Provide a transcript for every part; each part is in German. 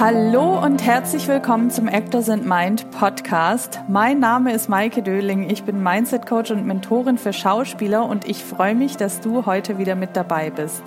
Hallo und herzlich willkommen zum Actors and Mind Podcast. Mein Name ist Maike Döling. Ich bin Mindset Coach und Mentorin für Schauspieler und ich freue mich, dass du heute wieder mit dabei bist.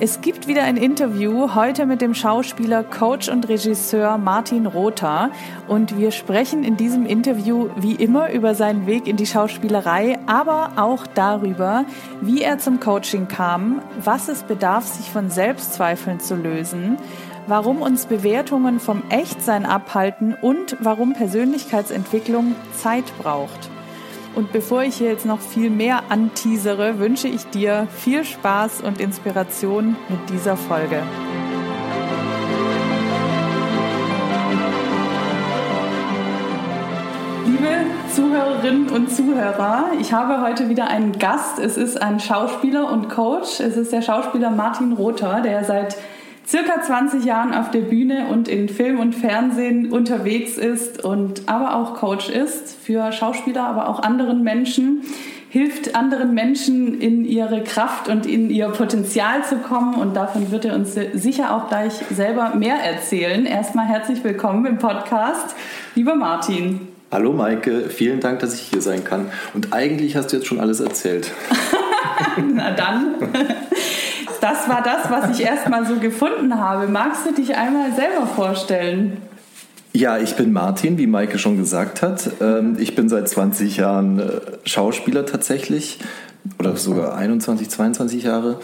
Es gibt wieder ein Interview heute mit dem Schauspieler, Coach und Regisseur Martin Rother und wir sprechen in diesem Interview wie immer über seinen Weg in die Schauspielerei, aber auch darüber, wie er zum Coaching kam, was es bedarf, sich von Selbstzweifeln zu lösen, warum uns Bewertungen vom Echtsein abhalten und warum Persönlichkeitsentwicklung Zeit braucht. Und bevor ich hier jetzt noch viel mehr anteasere, wünsche ich dir viel Spaß und Inspiration mit dieser Folge. Liebe Zuhörerinnen und Zuhörer, ich habe heute wieder einen Gast. Es ist ein Schauspieler und Coach. Es ist der Schauspieler Martin Rother, der seit circa 20 Jahren auf der Bühne und in Film und Fernsehen unterwegs ist und aber auch Coach ist für Schauspieler, aber auch anderen Menschen, hilft anderen Menschen in ihre Kraft und in ihr Potenzial zu kommen und davon wird er uns sicher auch gleich selber mehr erzählen. Erstmal herzlich willkommen im Podcast, lieber Martin. Hallo Maike, vielen Dank, dass ich hier sein kann. Und eigentlich hast du jetzt schon alles erzählt. Na dann das war das, was ich erstmal so gefunden habe. Magst du dich einmal selber vorstellen? Ja, ich bin Martin, wie Maike schon gesagt hat. Ähm, ich bin seit 20 Jahren äh, Schauspieler tatsächlich oder sogar 21, 22 Jahre.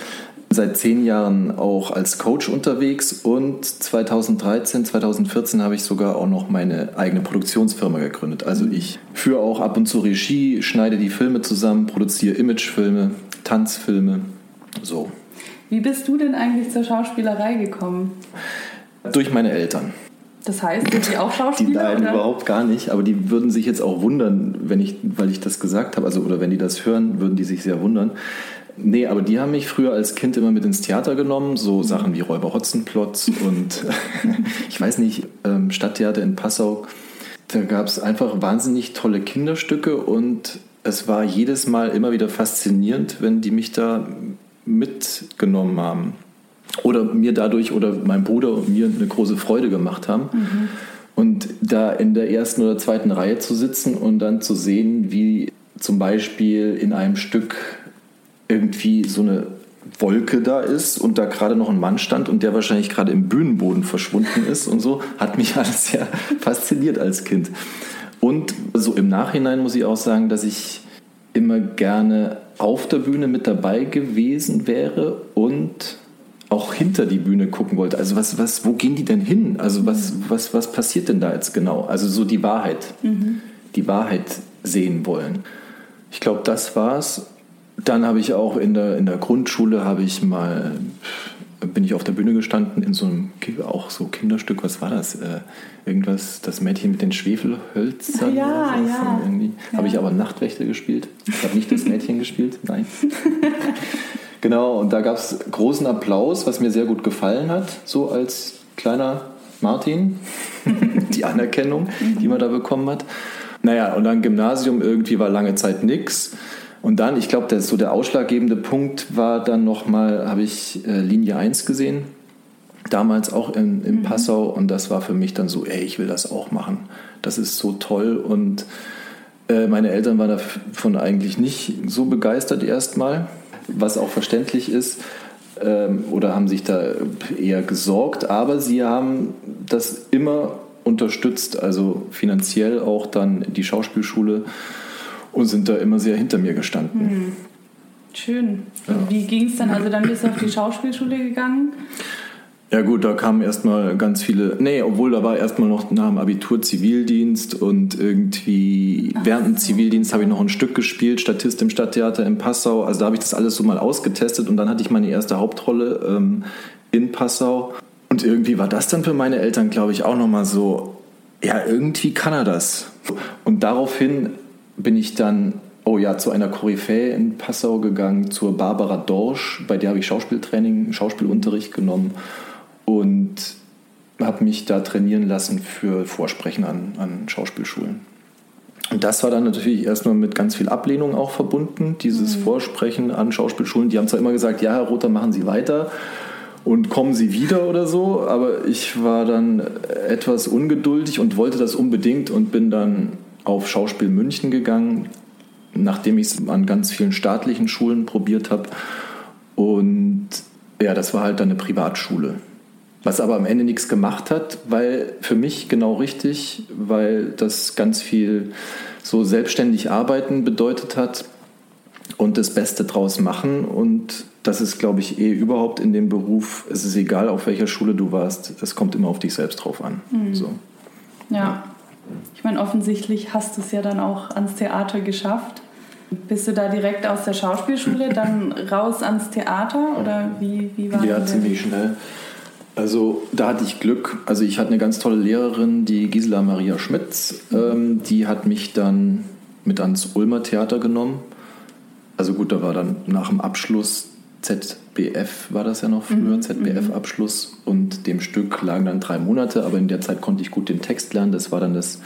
Seit zehn Jahren auch als Coach unterwegs und 2013, 2014 habe ich sogar auch noch meine eigene Produktionsfirma gegründet. Also ich führe auch ab und zu Regie, schneide die Filme zusammen, produziere Imagefilme, Tanzfilme, so. Wie bist du denn eigentlich zur Schauspielerei gekommen? Durch meine Eltern. Das heißt, sind die auch Schauspieler? Die nein, oder? überhaupt gar nicht. Aber die würden sich jetzt auch wundern, wenn ich, weil ich das gesagt habe. Also, oder wenn die das hören, würden die sich sehr wundern. Nee, aber die haben mich früher als Kind immer mit ins Theater genommen, so Sachen wie Räuber Hotzenplotz und ich weiß nicht, ähm, Stadttheater in Passau. Da gab es einfach wahnsinnig tolle Kinderstücke und es war jedes Mal immer wieder faszinierend, wenn die mich da mitgenommen haben oder mir dadurch oder meinem Bruder und mir eine große Freude gemacht haben. Mhm. Und da in der ersten oder zweiten Reihe zu sitzen und dann zu sehen, wie zum Beispiel in einem Stück irgendwie so eine Wolke da ist und da gerade noch ein Mann stand und der wahrscheinlich gerade im Bühnenboden verschwunden ist und so, hat mich alles sehr fasziniert als Kind. Und so im Nachhinein muss ich auch sagen, dass ich immer gerne auf der Bühne mit dabei gewesen wäre und auch hinter die Bühne gucken wollte. Also was, was, wo gehen die denn hin? Also was, was, was passiert denn da jetzt genau? Also so die Wahrheit, mhm. die Wahrheit sehen wollen. Ich glaube, das war's. Dann habe ich auch in der, in der Grundschule habe ich mal bin ich auf der Bühne gestanden in so einem auch so Kinderstück. Was war das? Äh, irgendwas, das Mädchen mit den Schwefelhölzern. Ja, so, ja. ja. Habe ich aber Nachtwächter gespielt. Ich habe nicht das Mädchen gespielt. Nein. genau. Und da gab es großen Applaus, was mir sehr gut gefallen hat, so als kleiner Martin. die Anerkennung, die man da bekommen hat. Naja, und dann Gymnasium irgendwie war lange Zeit nichts. Und dann, ich glaube, so der ausschlaggebende Punkt war dann nochmal, habe ich äh, Linie 1 gesehen, damals auch in, in mhm. Passau. Und das war für mich dann so, ey, ich will das auch machen. Das ist so toll. Und äh, meine Eltern waren davon eigentlich nicht so begeistert erstmal, was auch verständlich ist. Ähm, oder haben sich da eher gesorgt. Aber sie haben das immer unterstützt, also finanziell auch dann die Schauspielschule und sind da immer sehr hinter mir gestanden. Hm. Schön. Ja. Wie ging es dann? Also dann bist du auf die Schauspielschule gegangen? Ja gut, da kamen erstmal ganz viele, nee, obwohl da war erstmal noch nach dem Abitur Zivildienst und irgendwie Ach, während dem Zivildienst habe ich noch ein Stück gespielt, Statist im Stadttheater in Passau. Also da habe ich das alles so mal ausgetestet und dann hatte ich meine erste Hauptrolle ähm, in Passau. Und irgendwie war das dann für meine Eltern, glaube ich, auch nochmal so, ja, irgendwie kann er das. Und daraufhin bin ich dann, oh ja, zu einer Koryphäe in Passau gegangen, zur Barbara Dorsch, bei der habe ich Schauspieltraining, Schauspielunterricht genommen und habe mich da trainieren lassen für Vorsprechen an, an Schauspielschulen. Und das war dann natürlich erstmal mit ganz viel Ablehnung auch verbunden, dieses mhm. Vorsprechen an Schauspielschulen. Die haben zwar immer gesagt, ja, Herr Rother, machen Sie weiter. und kommen Sie wieder oder so. Aber ich war dann etwas ungeduldig und wollte das unbedingt und bin dann auf Schauspiel München gegangen, nachdem ich es an ganz vielen staatlichen Schulen probiert habe. Und ja, das war halt dann eine Privatschule. Was aber am Ende nichts gemacht hat, weil für mich genau richtig, weil das ganz viel so selbstständig arbeiten bedeutet hat und das Beste draus machen. Und das ist, glaube ich, eh überhaupt in dem Beruf. Es ist egal, auf welcher Schule du warst, es kommt immer auf dich selbst drauf an. Mhm. So. Ja. Ich meine, offensichtlich hast du es ja dann auch ans Theater geschafft. Bist du da direkt aus der Schauspielschule dann raus ans Theater oder wie, wie war das? Ja, ziemlich schnell. Also da hatte ich Glück. Also ich hatte eine ganz tolle Lehrerin, die Gisela Maria Schmitz. Ähm, die hat mich dann mit ans Ulmer Theater genommen. Also gut, da war dann nach dem Abschluss ZBF, war das ja noch früher, mhm. ZBF-Abschluss. Und dem Stück lagen dann drei Monate, aber in der Zeit konnte ich gut den Text lernen. Das war dann das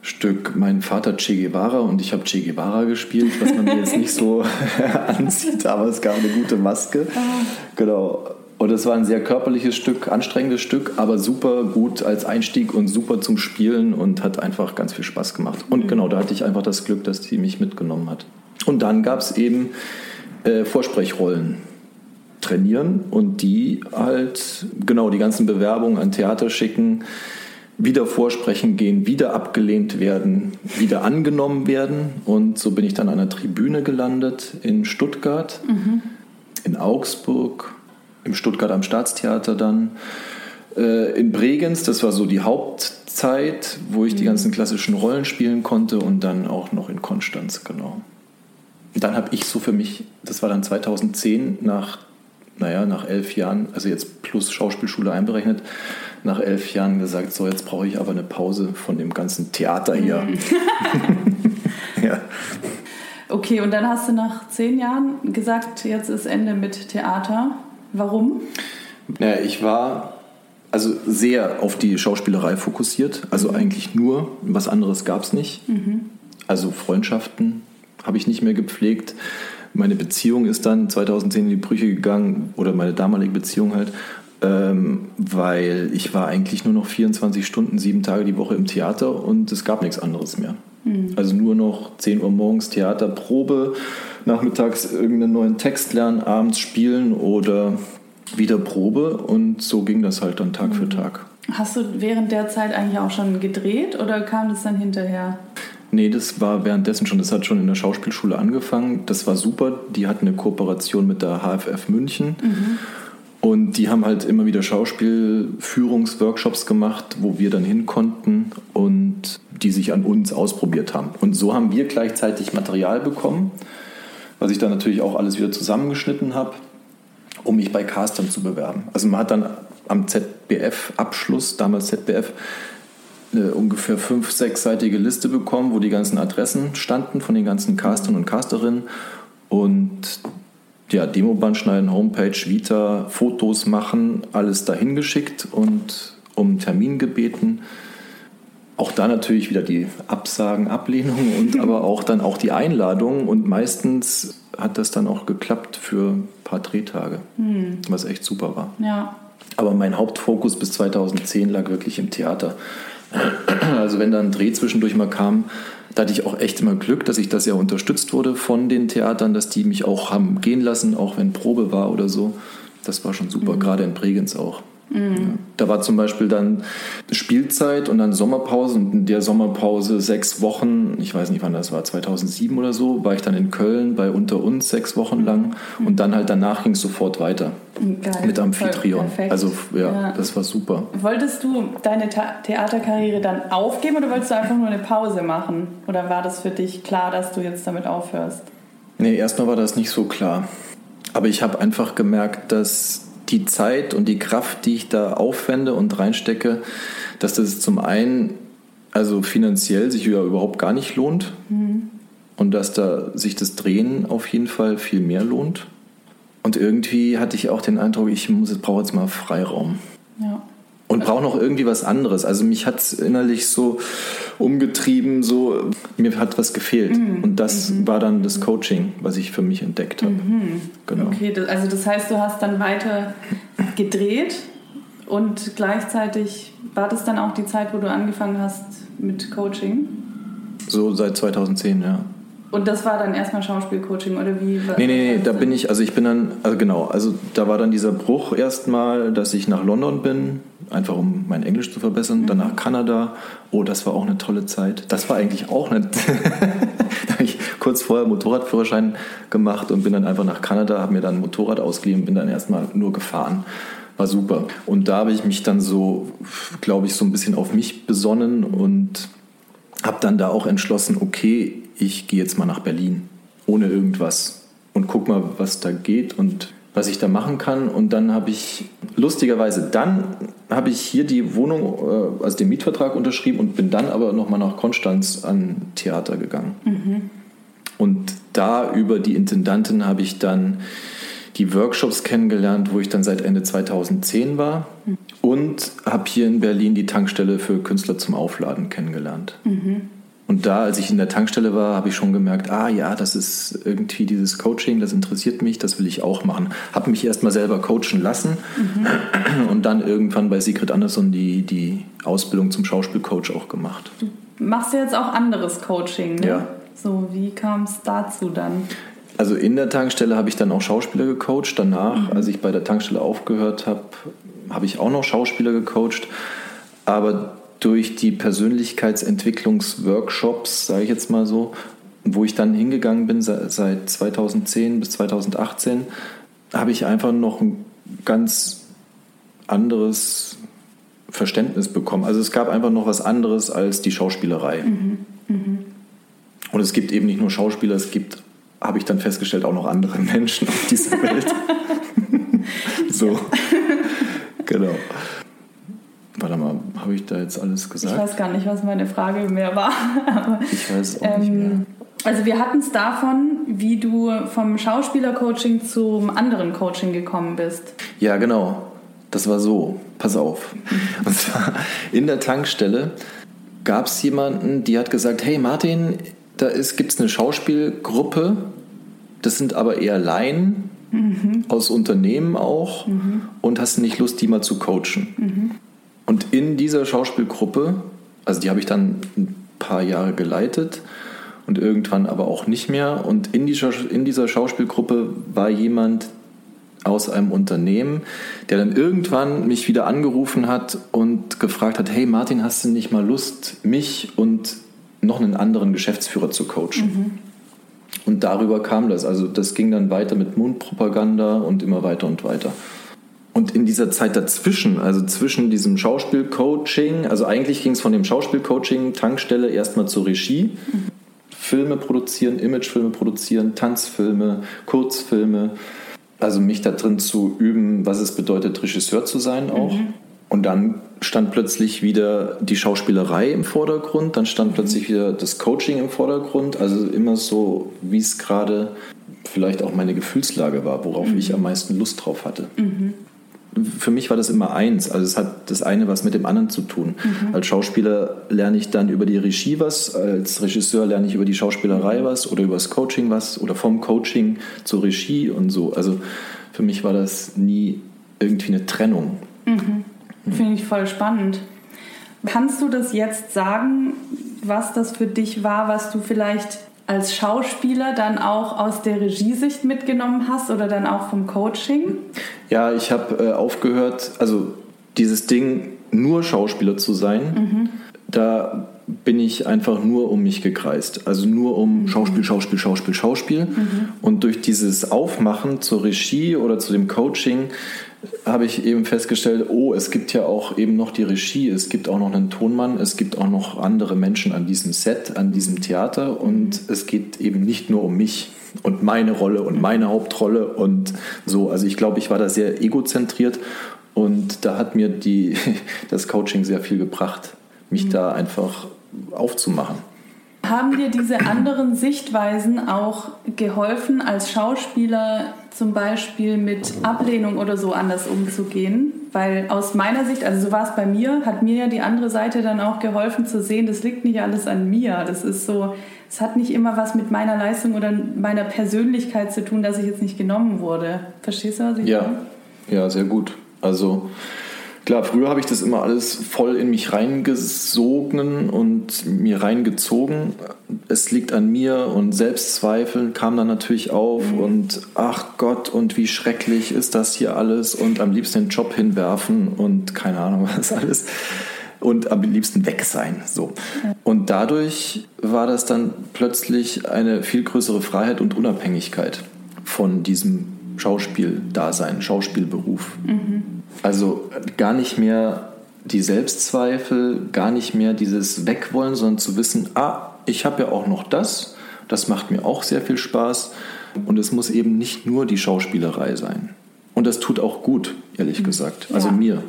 Stück Mein Vater Che Guevara und ich habe Che Guevara gespielt, was man mir jetzt nicht so ansieht, aber es gab eine gute Maske. Ah. Genau. Und es war ein sehr körperliches Stück, anstrengendes Stück, aber super gut als Einstieg und super zum Spielen und hat einfach ganz viel Spaß gemacht. Und mhm. genau, da hatte ich einfach das Glück, dass die mich mitgenommen hat. Und dann gab es eben äh, Vorsprechrollen trainieren und die halt, genau, die ganzen Bewerbungen an Theater schicken, wieder vorsprechen gehen, wieder abgelehnt werden, wieder angenommen werden. Und so bin ich dann an einer Tribüne gelandet in Stuttgart, mhm. in Augsburg, im Stuttgart am Staatstheater dann. Äh, in Bregenz, das war so die Hauptzeit, wo ich die mhm. ganzen klassischen Rollen spielen konnte und dann auch noch in Konstanz, genau. Und dann habe ich so für mich, das war dann 2010, nach, naja, nach elf Jahren, also jetzt plus Schauspielschule einberechnet, nach elf Jahren gesagt, so jetzt brauche ich aber eine Pause von dem ganzen Theater hier. Mhm. ja. Okay, und dann hast du nach zehn Jahren gesagt, jetzt ist Ende mit Theater. Warum? Naja, ich war also sehr auf die Schauspielerei fokussiert. Also mhm. eigentlich nur, was anderes gab es nicht. Mhm. Also Freundschaften habe ich nicht mehr gepflegt. Meine Beziehung ist dann 2010 in die Brüche gegangen, oder meine damalige Beziehung halt, ähm, weil ich war eigentlich nur noch 24 Stunden, sieben Tage die Woche im Theater und es gab nichts anderes mehr. Mhm. Also nur noch 10 Uhr morgens Theater, Probe, nachmittags irgendeinen neuen Text lernen, abends spielen oder wieder Probe und so ging das halt dann Tag mhm. für Tag. Hast du während der Zeit eigentlich auch schon gedreht oder kam das dann hinterher? Nee, das war währenddessen schon. Das hat schon in der Schauspielschule angefangen. Das war super. Die hatten eine Kooperation mit der HFF München. Mhm. Und die haben halt immer wieder Schauspielführungsworkshops gemacht, wo wir dann hin konnten und die sich an uns ausprobiert haben. Und so haben wir gleichzeitig Material bekommen was ich dann natürlich auch alles wieder zusammengeschnitten habe, um mich bei Castern zu bewerben. Also man hat dann am ZBF-Abschluss, damals ZBF, eine ungefähr fünf-, sechsseitige Liste bekommen, wo die ganzen Adressen standen von den ganzen Castern und Casterinnen und ja, Demoband schneiden, Homepage, Vita, Fotos machen, alles dahin geschickt und um Termin gebeten. Auch da natürlich wieder die Absagen, Ablehnungen und aber auch dann auch die Einladungen. Und meistens hat das dann auch geklappt für ein paar Drehtage, hm. was echt super war. Ja. Aber mein Hauptfokus bis 2010 lag wirklich im Theater. Also wenn da ein Dreh zwischendurch mal kam, da hatte ich auch echt immer Glück, dass ich das ja unterstützt wurde von den Theatern, dass die mich auch haben gehen lassen, auch wenn Probe war oder so. Das war schon super, mhm. gerade in Bregenz auch. Mhm. Da war zum Beispiel dann Spielzeit und dann Sommerpause und in der Sommerpause sechs Wochen, ich weiß nicht wann das war, 2007 oder so, war ich dann in Köln bei Unter uns sechs Wochen lang mhm. und dann halt danach ging es sofort weiter Geil. mit Amphitryon. Also ja, ja, das war super. Wolltest du deine Theaterkarriere dann aufgeben oder wolltest du einfach nur eine Pause machen? Oder war das für dich klar, dass du jetzt damit aufhörst? Nee, erstmal war das nicht so klar. Aber ich habe einfach gemerkt, dass die Zeit und die Kraft, die ich da aufwende und reinstecke, dass das zum einen also finanziell sich ja überhaupt gar nicht lohnt mhm. und dass da sich das Drehen auf jeden Fall viel mehr lohnt. Und irgendwie hatte ich auch den Eindruck, ich muss, brauche jetzt mal Freiraum. Ja. Und brauche noch irgendwie was anderes. Also mich hat es innerlich so umgetrieben, so mir hat was gefehlt. Mhm. Und das mhm. war dann das Coaching, was ich für mich entdeckt habe. Mhm. Genau. Okay, also das heißt, du hast dann weiter gedreht und gleichzeitig war das dann auch die Zeit, wo du angefangen hast mit Coaching? So seit 2010, ja. Und das war dann erstmal Schauspielcoaching oder wie? Nee, nee, nee, da bin ich, also ich bin dann, also genau, also da war dann dieser Bruch erstmal, dass ich nach London bin, einfach um mein Englisch zu verbessern, mhm. dann nach Kanada. Oh, das war auch eine tolle Zeit. Das war eigentlich auch eine, da habe ich kurz vorher Motorradführerschein gemacht und bin dann einfach nach Kanada, habe mir dann ein Motorrad ausgeliehen, bin dann erstmal nur gefahren. War super. Und da habe ich mich dann so, glaube ich, so ein bisschen auf mich besonnen und habe dann da auch entschlossen, okay, ich gehe jetzt mal nach Berlin ohne irgendwas und guck mal, was da geht und was ich da machen kann. Und dann habe ich lustigerweise dann habe ich hier die Wohnung, äh, also den Mietvertrag unterschrieben und bin dann aber nochmal nach Konstanz an Theater gegangen. Mhm. Und da über die Intendantin habe ich dann die Workshops kennengelernt, wo ich dann seit Ende 2010 war. Mhm. Und habe hier in Berlin die Tankstelle für Künstler zum Aufladen kennengelernt. Mhm. Und da, als ich in der Tankstelle war, habe ich schon gemerkt, ah ja, das ist irgendwie dieses Coaching, das interessiert mich, das will ich auch machen. Habe mich erstmal selber coachen lassen mhm. und dann irgendwann bei Sigrid Andersson die, die Ausbildung zum Schauspielcoach auch gemacht. Du machst ja jetzt auch anderes Coaching, ne? Ja. So, wie kam es dazu dann? Also in der Tankstelle habe ich dann auch Schauspieler gecoacht. Danach, mhm. als ich bei der Tankstelle aufgehört habe, habe ich auch noch Schauspieler gecoacht. Aber durch die Persönlichkeitsentwicklungsworkshops, sage ich jetzt mal so, wo ich dann hingegangen bin seit 2010 bis 2018, habe ich einfach noch ein ganz anderes Verständnis bekommen. Also es gab einfach noch was anderes als die Schauspielerei. Mhm. Mhm. Und es gibt eben nicht nur Schauspieler, es gibt, habe ich dann festgestellt, auch noch andere Menschen auf dieser Welt. so, genau. Warte mal, habe ich da jetzt alles gesagt? Ich weiß gar nicht, was meine Frage mehr war. ich weiß auch ähm, nicht mehr. Also wir hatten es davon, wie du vom Schauspielercoaching zum anderen Coaching gekommen bist. Ja, genau. Das war so. Pass auf. Und zwar in der Tankstelle gab es jemanden, die hat gesagt, hey Martin, da gibt es eine Schauspielgruppe, das sind aber eher Laien, mhm. aus Unternehmen auch, mhm. und hast du nicht Lust, die mal zu coachen? Mhm. Und in dieser Schauspielgruppe, also die habe ich dann ein paar Jahre geleitet und irgendwann aber auch nicht mehr. Und in dieser, in dieser Schauspielgruppe war jemand aus einem Unternehmen, der dann irgendwann mich wieder angerufen hat und gefragt hat, hey Martin, hast du nicht mal Lust, mich und noch einen anderen Geschäftsführer zu coachen? Mhm. Und darüber kam das. Also das ging dann weiter mit Mundpropaganda und immer weiter und weiter. Und in dieser Zeit dazwischen, also zwischen diesem Schauspielcoaching, also eigentlich ging es von dem Schauspielcoaching, Tankstelle erstmal zur Regie. Mhm. Filme produzieren, Imagefilme produzieren, Tanzfilme, Kurzfilme. Also mich da drin zu üben, was es bedeutet, Regisseur zu sein auch. Mhm. Und dann stand plötzlich wieder die Schauspielerei im Vordergrund, dann stand mhm. plötzlich wieder das Coaching im Vordergrund. Also immer so, wie es gerade vielleicht auch meine Gefühlslage war, worauf mhm. ich am meisten Lust drauf hatte. Mhm für mich war das immer eins. Also es hat das eine was mit dem anderen zu tun. Mhm. Als Schauspieler lerne ich dann über die Regie was, als Regisseur lerne ich über die Schauspielerei was oder über das Coaching was oder vom Coaching zur Regie und so. Also für mich war das nie irgendwie eine Trennung. Mhm. Mhm. Finde ich voll spannend. Kannst du das jetzt sagen, was das für dich war, was du vielleicht als Schauspieler dann auch aus der Regiesicht mitgenommen hast oder dann auch vom Coaching? Ja, ich habe äh, aufgehört, also dieses Ding, nur Schauspieler zu sein, mhm. da bin ich einfach nur um mich gekreist. Also nur um mhm. Schauspiel, Schauspiel, Schauspiel, Schauspiel. Mhm. Und durch dieses Aufmachen zur Regie oder zu dem Coaching habe ich eben festgestellt, oh, es gibt ja auch eben noch die Regie, es gibt auch noch einen Tonmann, es gibt auch noch andere Menschen an diesem Set, an diesem Theater und es geht eben nicht nur um mich und meine Rolle und meine Hauptrolle und so. Also ich glaube, ich war da sehr egozentriert und da hat mir die, das Coaching sehr viel gebracht, mich mhm. da einfach aufzumachen. Haben dir diese anderen Sichtweisen auch geholfen, als Schauspieler zum Beispiel mit Ablehnung oder so anders umzugehen? Weil aus meiner Sicht, also so war es bei mir, hat mir ja die andere Seite dann auch geholfen zu sehen, das liegt nicht alles an mir. Das ist so, es hat nicht immer was mit meiner Leistung oder meiner Persönlichkeit zu tun, dass ich jetzt nicht genommen wurde. Verstehst du, was ich Ja, meine? ja, sehr gut. Also klar, früher habe ich das immer alles voll in mich reingesogen und mir reingezogen. Es liegt an mir und Selbstzweifel kam dann natürlich auf und ach Gott und wie schrecklich ist das hier alles und am liebsten den Job hinwerfen und keine Ahnung was alles und am liebsten weg sein. So. Und dadurch war das dann plötzlich eine viel größere Freiheit und Unabhängigkeit von diesem Schauspieldasein, Schauspielberuf. Also gar nicht mehr die Selbstzweifel, gar nicht mehr dieses Wegwollen, sondern zu wissen, ah, ich habe ja auch noch das, das macht mir auch sehr viel Spaß und es muss eben nicht nur die Schauspielerei sein. Und das tut auch gut, ehrlich gesagt. Also Ja. mir.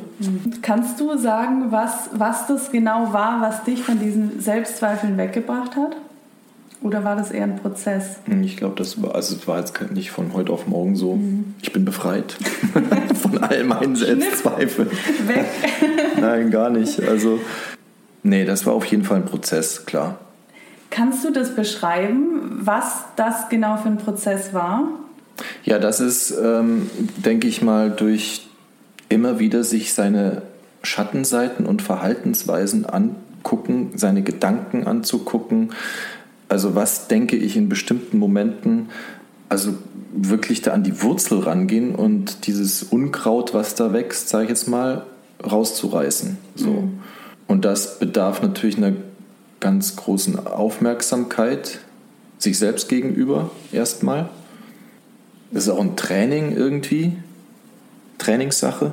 Kannst du sagen, was, was das genau war, was dich von diesen Selbstzweifeln weggebracht hat? Oder war das eher ein Prozess? Ich glaube, das war, also es war jetzt nicht von heute auf morgen so, ich bin befreit von all meinen Selbstzweifeln. Weg. Nein, gar nicht. Also, nee, das war auf jeden Fall ein Prozess, klar. Kannst du das beschreiben, was das genau für ein Prozess war? Ja, das ist, ähm, denke ich mal, durch immer wieder sich seine Schattenseiten und Verhaltensweisen angucken, seine Gedanken anzugucken. Also was denke ich in bestimmten Momenten, also wirklich da an die Wurzel rangehen und dieses Unkraut, was da wächst, sage ich jetzt mal, rauszureißen. So. Und das bedarf natürlich einer ganz großen Aufmerksamkeit sich selbst gegenüber erstmal. Das ist auch ein Training irgendwie, Trainingssache.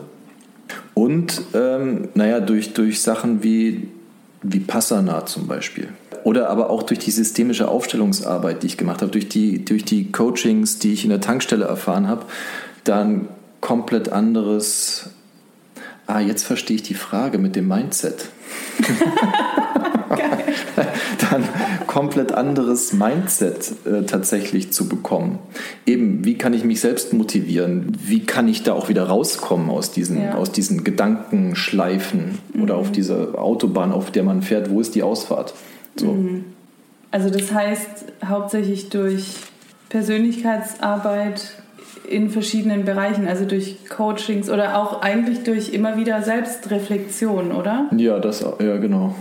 Und ähm, naja, durch, durch Sachen wie, wie Passana zum Beispiel. Oder aber auch durch die systemische Aufstellungsarbeit, die ich gemacht habe, durch die, durch die Coachings, die ich in der Tankstelle erfahren habe, dann komplett anderes. Ah, jetzt verstehe ich die Frage mit dem Mindset. dann komplett anderes Mindset äh, tatsächlich zu bekommen. Eben, wie kann ich mich selbst motivieren? Wie kann ich da auch wieder rauskommen aus diesen, Ja. aus diesen Gedankenschleifen oder auf dieser Autobahn, auf der man fährt? Wo ist die Ausfahrt? So. Also das heißt hauptsächlich durch Persönlichkeitsarbeit in verschiedenen Bereichen, also durch Coachings oder auch eigentlich durch immer wieder Selbstreflexion, oder? Ja, das, ja, genau.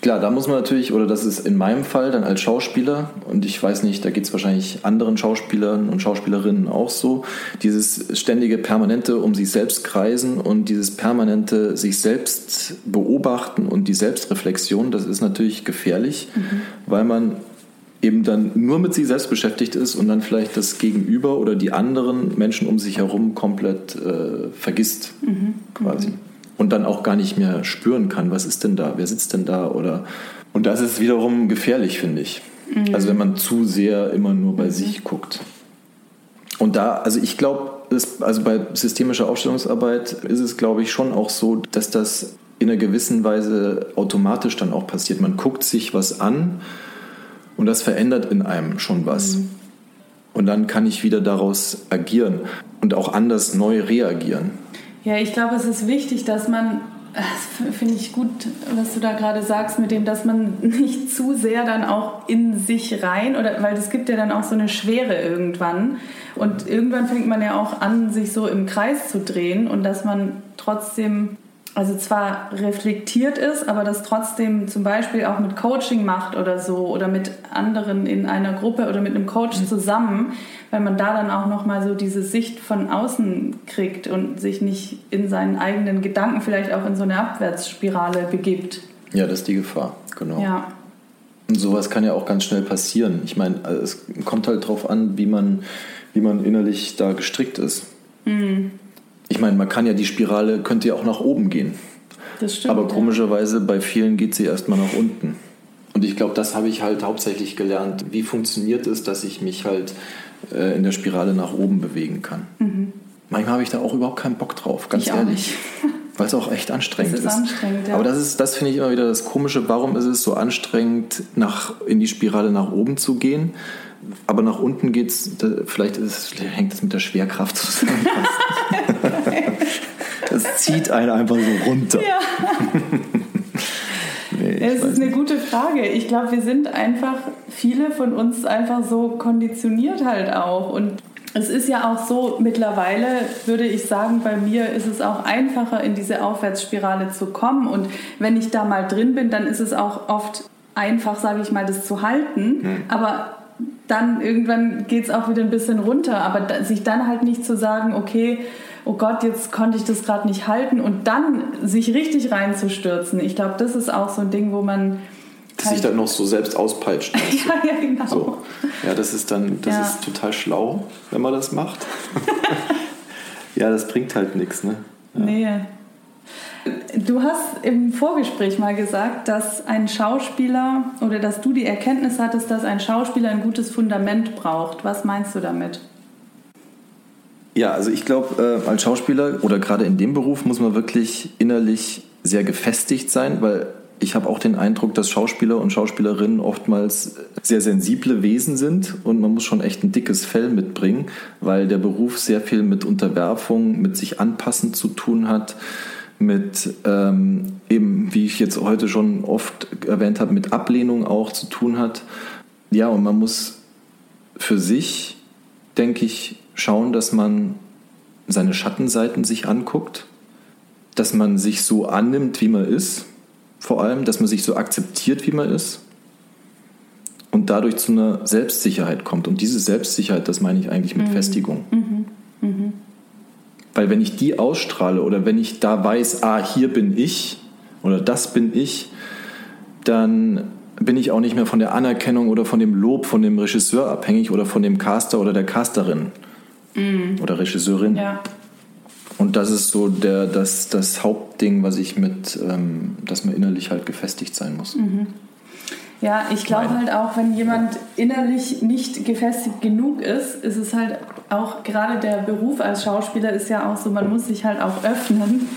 Klar, da muss man natürlich, oder das ist in meinem Fall dann als Schauspieler, und ich weiß nicht, da geht es wahrscheinlich anderen Schauspielern und Schauspielerinnen auch so, dieses ständige permanente um sich selbst kreisen und dieses permanente sich selbst beobachten und die Selbstreflexion, das ist natürlich gefährlich, weil man eben dann nur mit sich selbst beschäftigt ist und dann vielleicht das Gegenüber oder die anderen Menschen um sich herum komplett äh, vergisst, quasi. Und dann auch gar nicht mehr spüren kann, was ist denn da, wer sitzt denn da oder. Und das ist wiederum gefährlich, finde ich. Also wenn man zu sehr immer nur bei sich guckt. Und da, also ich glaube, also bei systemischer Aufstellungsarbeit ist es, glaube ich, schon auch so, dass das in einer gewissen Weise automatisch dann auch passiert. Man guckt sich was an und das verändert in einem schon was. Und dann kann ich wieder daraus agieren und auch anders neu reagieren. Ja, ich glaube, es ist wichtig, dass man, das finde ich gut, was du da gerade sagst, mit dem, dass man nicht zu sehr dann auch in sich rein, oder weil es gibt ja dann auch so eine Schwere irgendwann. Und irgendwann fängt man ja auch an, sich so im Kreis zu drehen und dass man trotzdem, also zwar reflektiert ist, aber das trotzdem zum Beispiel auch mit Coaching macht oder so oder mit anderen in einer Gruppe oder mit einem Coach zusammen, weil man da dann auch nochmal so diese Sicht von außen kriegt und sich nicht in seinen eigenen Gedanken vielleicht auch in so eine Abwärtsspirale begibt. Ja, das ist die Gefahr, genau. Ja. Und sowas kann ja auch ganz schnell passieren. Ich meine, es kommt halt drauf an, wie man, wie man innerlich da gestrickt ist. Ich meine, man kann ja die Spirale, könnte ja auch nach oben gehen. Das stimmt. Aber ja. komischerweise bei vielen geht sie erstmal nach unten. Und ich glaube, das habe ich halt hauptsächlich gelernt. Wie funktioniert es, dass ich mich halt äh, in der Spirale nach oben bewegen kann? Manchmal habe ich da auch überhaupt keinen Bock drauf, ganz. Ich ehrlich. Weil es auch echt anstrengend Es ist anstrengend, ja. Aber das ist, das finde ich immer wieder das Komische. Warum ist es so anstrengend, nach, in die Spirale nach oben zu gehen? Aber nach unten geht es, vielleicht ist, hängt es mit der Schwerkraft zusammen. das zieht einen einfach so runter. Ja. Nee, Es ist eine gute Frage. Ich glaube, wir sind einfach, viele von uns einfach so konditioniert halt auch. Und es ist ja auch so, mittlerweile würde ich sagen, bei mir ist es auch einfacher, in diese Aufwärtsspirale zu kommen. Und wenn ich da mal drin bin, dann ist es auch oft einfach, sage ich mal, das zu halten. Aber dann irgendwann geht es auch wieder ein bisschen runter. Aber sich dann halt nicht zu sagen, okay, oh Gott, jetzt konnte ich das gerade nicht halten und dann sich richtig reinzustürzen. Ich glaube, das ist auch so ein Ding, wo man Sich dann noch so selbst auspeitscht. ja, ja, genau. So. Ja, das ist dann, das Ja. ist total schlau, wenn man das macht. ja, das bringt halt nichts, ne? Nee. Du hast im Vorgespräch mal gesagt, dass ein Schauspieler oder dass du die Erkenntnis hattest, dass ein Schauspieler ein gutes Fundament braucht. Was meinst du damit? Ja, also ich glaube, äh, als Schauspieler oder gerade in dem Beruf muss man wirklich innerlich sehr gefestigt sein, weil ich habe auch den Eindruck, dass Schauspieler und Schauspielerinnen oftmals sehr sensible Wesen sind und man muss schon echt ein dickes Fell mitbringen, weil der Beruf sehr viel mit Unterwerfung, mit sich anpassen zu tun hat, mit ähm, eben, wie ich jetzt heute schon oft erwähnt habe, mit Ablehnung auch zu tun hat. Ja, und man muss für sich, denke ich, schauen, dass man seine Schattenseiten sich anguckt, dass man sich so annimmt, wie man ist, vor allem, dass man sich so akzeptiert, wie man ist und dadurch zu einer Selbstsicherheit kommt. Und diese Selbstsicherheit, das meine ich eigentlich mit Festigung. Weil wenn ich die ausstrahle oder wenn ich da weiß, ah, hier bin ich oder das bin ich, dann bin ich auch nicht mehr von der Anerkennung oder von dem Lob von dem Regisseur abhängig oder von dem Caster oder der Casterin oder Regisseurin. Ja. Und das ist so der, das, das Hauptding, was ich mit, ähm, dass man innerlich halt gefestigt sein muss. Ja, ich glaube halt auch, wenn jemand innerlich nicht gefestigt genug ist, ist es halt auch gerade der Beruf als Schauspieler ist ja auch so, man muss sich halt auch öffnen.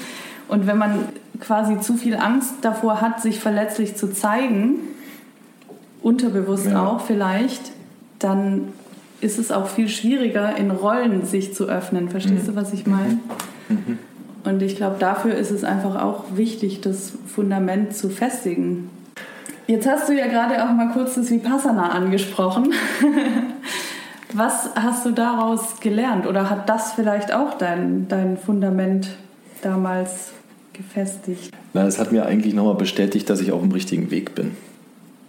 Und wenn man quasi zu viel Angst davor hat, sich verletzlich zu zeigen, unterbewusst Ja. auch vielleicht, dann ist es auch viel schwieriger, in Rollen sich zu öffnen. Verstehst du, was ich meine? Und ich glaube, dafür ist es einfach auch wichtig, das Fundament zu festigen. Jetzt hast du ja gerade auch mal kurz das Vipassana angesprochen. Was hast du daraus gelernt? Oder hat das vielleicht auch dein, dein Fundament damals gefestigt? Na, es hat mir eigentlich nochmal bestätigt, dass ich auf dem richtigen Weg bin.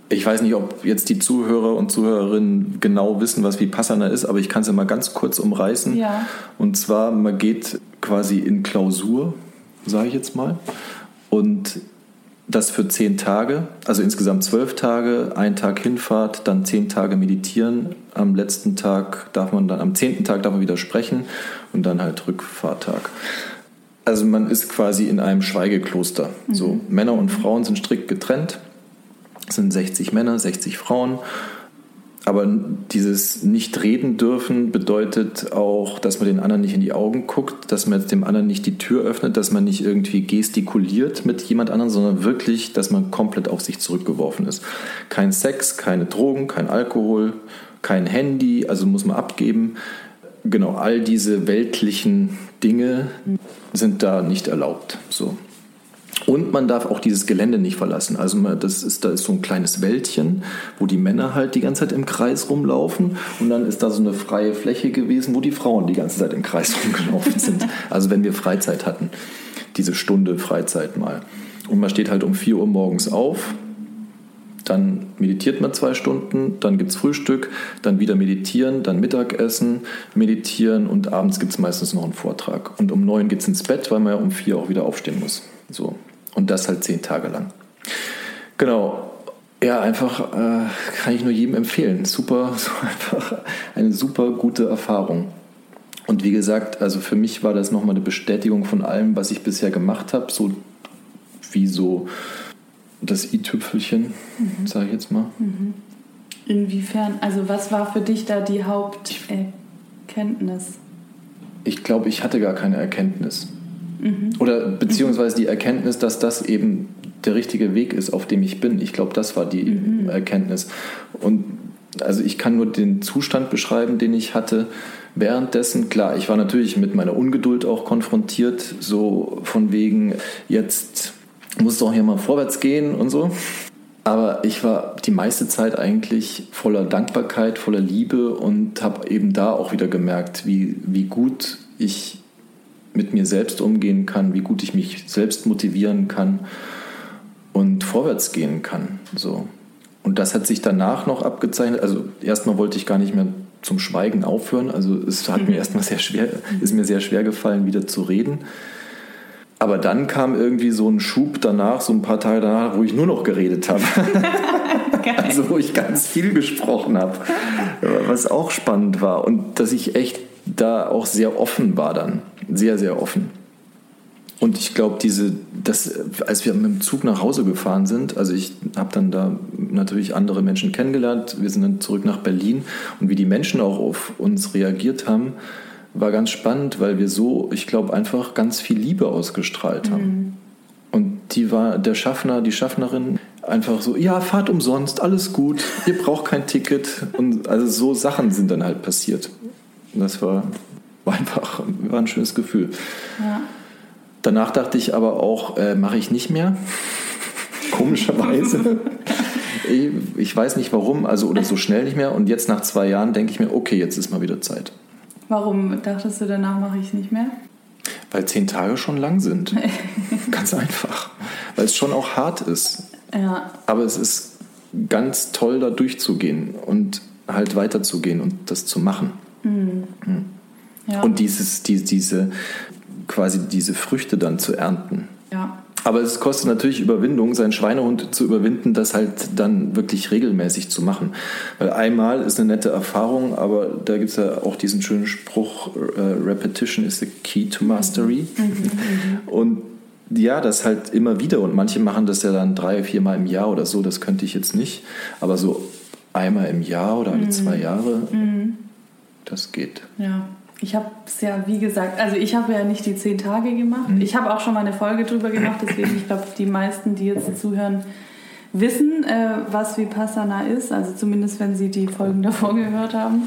Ich weiß nicht, ob jetzt die Zuhörer und Zuhörerinnen genau wissen, was Vipassana ist, aber ich kann es ja mal ganz kurz umreißen. Ja. Und zwar, man geht quasi in Klausur, sage ich jetzt mal, und das für zehn Tage, also insgesamt zwölf Tage, ein Tag Hinfahrt, dann zehn Tage meditieren. Am letzten Tag darf man dann, am zehnten Tag darf man wieder sprechen und dann halt Rückfahrttag. Also man ist quasi in einem Schweigekloster. So Männer und Frauen sind strikt getrennt. Es sind 60 Männer, 60 Frauen. Aber dieses nicht reden dürfen bedeutet auch, dass man den anderen nicht in die Augen guckt, dass man jetzt dem anderen nicht die Tür öffnet, dass man nicht irgendwie gestikuliert mit jemand anderem, sondern wirklich, dass man komplett auf sich zurückgeworfen ist. Kein Sex, keine Drogen, kein Alkohol, kein Handy, also muss man abgeben. Genau, all diese weltlichen Dinge sind da nicht erlaubt. So. Und man darf auch dieses Gelände nicht verlassen. Also das ist, da ist so ein kleines Wäldchen, wo die Männer halt die ganze Zeit im Kreis rumlaufen. Und dann ist da so eine freie Fläche gewesen, wo die Frauen die ganze Zeit im Kreis rumgelaufen sind. Also wenn wir Freizeit hatten, diese Stunde Freizeit mal. Und man steht halt um 4 Uhr morgens auf, dann meditiert man zwei Stunden, dann gibt es Frühstück, dann wieder meditieren, dann Mittagessen, meditieren und abends gibt es meistens noch einen Vortrag. Und um neun geht es ins Bett, weil man ja um vier auch wieder aufstehen muss. So. Und das halt zehn Tage lang. Genau. Ja, einfach äh, kann ich nur jedem empfehlen. Super, so einfach eine super gute Erfahrung. Und wie gesagt, also für mich war das nochmal eine Bestätigung von allem, was ich bisher gemacht habe, so wie so das i-Tüpfelchen, sage ich jetzt mal. Inwiefern? Also was war für dich da die Haupterkenntnis? Ich glaube, ich hatte gar keine Erkenntnis. Mhm. Oder beziehungsweise die Erkenntnis, dass das eben der richtige Weg ist, auf dem ich bin. Ich glaube, das war die mhm. Erkenntnis. Und also ich kann nur den Zustand beschreiben, den ich hatte währenddessen. Klar, ich war natürlich mit meiner Ungeduld auch konfrontiert, so von wegen, jetzt muss doch hier mal vorwärts gehen und so. Aber ich war die meiste Zeit eigentlich voller Dankbarkeit, voller Liebe und habe eben da auch wieder gemerkt, wie, wie gut ich mit mir selbst umgehen kann, wie gut ich mich selbst motivieren kann und vorwärts gehen kann. So. Und das hat sich danach noch abgezeichnet. Also erstmal wollte ich gar nicht mehr zum Schweigen aufhören. Also es hat mhm. mir erstmal sehr schwer, ist mir sehr schwer gefallen, wieder zu reden. Aber dann kam irgendwie so ein Schub danach, so ein paar Tage danach, wo ich nur noch geredet habe. also wo ich ganz viel gesprochen habe, was auch spannend war. Und dass ich echt da auch sehr offen war dann. Sehr, sehr offen. Und ich glaube, diese, das, als wir mit dem Zug nach Hause gefahren sind, also ich habe dann da natürlich andere Menschen kennengelernt. Wir sind dann zurück nach Berlin und wie die Menschen auch auf uns reagiert haben, war ganz spannend, weil wir so, ich glaube, einfach ganz viel Liebe ausgestrahlt haben. Mhm. Und die war der Schaffner, die Schaffnerin, einfach so, ja, fahrt umsonst, alles gut, ihr braucht kein Ticket. Und also so Sachen sind dann halt passiert. Und das war, war einfach war ein schönes Gefühl. Ja. Danach dachte ich aber auch, äh, mache ich nicht mehr. Komischerweise. ich, ich weiß nicht warum, also oder so schnell nicht mehr. Und jetzt nach zwei Jahren denke ich mir, okay, jetzt ist mal wieder Zeit. Warum dachtest du, danach mache ich es nicht mehr? Weil zehn Tage schon lang sind. ganz einfach. Weil es schon auch hart ist. Ja. Aber es ist ganz toll, da durchzugehen und halt weiterzugehen und das zu machen. Mhm. Mhm. Ja. Und dieses, die, diese, quasi diese Früchte dann zu ernten. Ja. Aber es kostet natürlich Überwindung, seinen Schweinehund zu überwinden, das halt dann wirklich regelmäßig zu machen. Weil einmal ist eine nette Erfahrung, aber da gibt es ja auch diesen schönen Spruch, äh, Repetition is the key to mastery. Mhm, mhm. und ja, das halt immer wieder. Und manche machen das ja dann drei, viermal im Jahr oder so, das könnte ich jetzt nicht. Aber so einmal im Jahr oder alle mhm. zwei Jahre, mhm. das geht. Ja. Ich habe es ja, wie gesagt, also ich habe ja nicht die zehn Tage gemacht. Mhm. Ich habe auch schon mal eine Folge drüber gemacht, deswegen, ich glaube, die meisten, die jetzt zuhören, wissen, äh, was Vipassana ist, also zumindest wenn sie die Folgen davor gehört haben.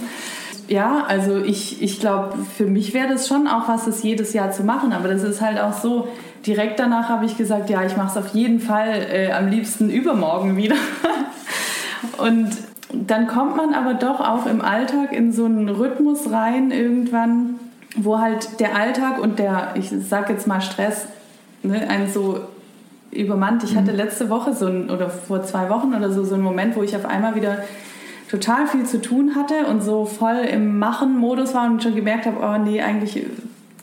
Ja, also ich, ich glaube, für mich wäre das schon auch was, das jedes Jahr zu machen, aber das ist halt auch so, direkt danach habe ich gesagt, ja, ich mache es auf jeden Fall äh, am liebsten übermorgen wieder. Und dann kommt man aber doch auch im Alltag in so einen Rhythmus rein irgendwann, wo halt der Alltag und der, ich sag jetzt mal Stress, ne, einen so übermannt. Ich hatte mhm. letzte Woche so ein, oder vor zwei Wochen oder so, so einen Moment, wo ich auf einmal wieder total viel zu tun hatte und so voll im Machen-Modus war und schon gemerkt habe, oh nee, eigentlich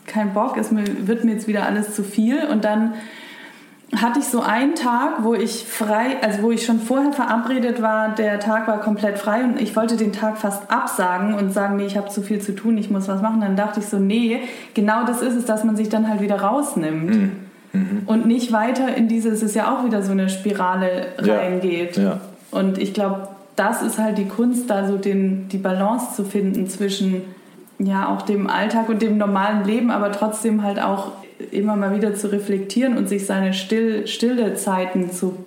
kein Bock, es wird mir jetzt wieder alles zu viel. Und dann hatte ich so einen Tag, wo ich frei, also wo ich schon vorher verabredet war, der Tag war komplett frei und ich wollte den Tag fast absagen und sagen, nee, ich habe zu viel zu tun, ich muss was machen. Dann dachte ich so, nee, genau das ist es, dass man sich dann halt wieder rausnimmt. Mhm. Mhm. Und nicht weiter in dieses, es ist ja auch wieder so eine Spirale reingeht. Ja. Ja. Und ich glaube, das ist halt die Kunst, da so den, die Balance zu finden zwischen ja auch dem Alltag und dem normalen Leben, aber trotzdem halt auch immer mal wieder zu reflektieren und sich seine Still, stille Zeiten zu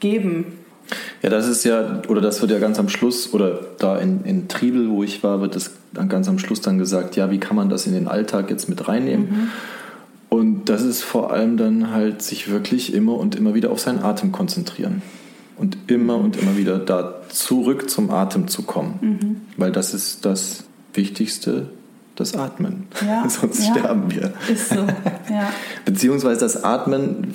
geben. Ja, das ist ja, oder das wird ja ganz am Schluss, oder da in, in Triebel, wo ich war, wird das dann ganz am Schluss dann gesagt, ja, wie kann man das in den Alltag jetzt mit reinnehmen? Mhm. Und das ist vor allem dann halt sich wirklich immer und immer wieder auf seinen Atem konzentrieren. Und immer und immer wieder da zurück zum Atem zu kommen. Mhm. Weil das ist das Wichtigste das Atmen. Ja, Sonst ja, sterben wir. Ist so, ja. Beziehungsweise das Atmen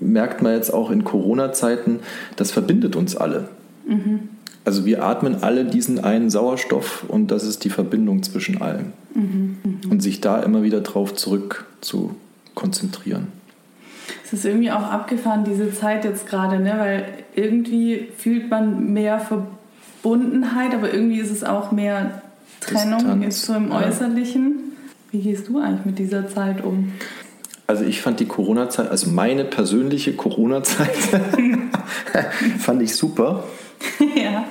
merkt man jetzt auch in Corona-Zeiten, das verbindet uns alle. Mhm. Also wir atmen alle diesen einen Sauerstoff und das ist die Verbindung zwischen allen. Mhm, mh. Und sich da immer wieder drauf zurück zu konzentrieren. Es ist irgendwie auch abgefahren, diese Zeit jetzt gerade, ne? weil irgendwie fühlt man mehr Verbundenheit, aber irgendwie ist es auch mehr Trennung ist so im Äußerlichen. Wie gehst du eigentlich mit dieser Zeit um? Also ich fand die Corona-Zeit, also meine persönliche Corona-Zeit, fand ich super. ja.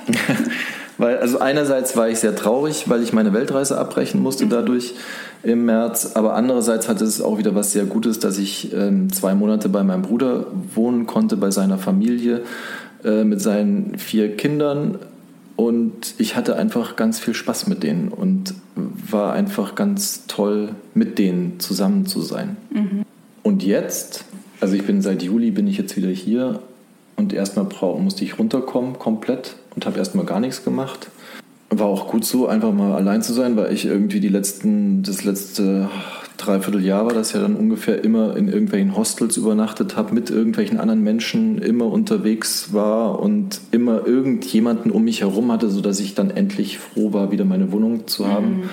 weil, also einerseits war ich sehr traurig, weil ich meine Weltreise abbrechen musste mhm. dadurch im März, aber andererseits hatte es auch wieder was sehr Gutes, dass ich ähm, zwei Monate bei meinem Bruder wohnen konnte, bei seiner Familie äh, mit seinen vier Kindern und ich hatte einfach ganz viel Spaß mit denen und war einfach ganz toll, mit denen zusammen zu sein. Mhm. Und jetzt, also ich bin seit Juli bin ich jetzt wieder hier und erstmal musste ich runterkommen komplett und habe erstmal gar nichts gemacht. War auch gut so, einfach mal allein zu sein, weil ich irgendwie die letzten, das letzte Dreivierteljahr war das ja dann ungefähr immer in irgendwelchen Hostels übernachtet habe, mit irgendwelchen anderen Menschen immer unterwegs war und immer irgendjemanden um mich herum hatte, sodass ich dann endlich froh war, wieder meine Wohnung zu haben mhm.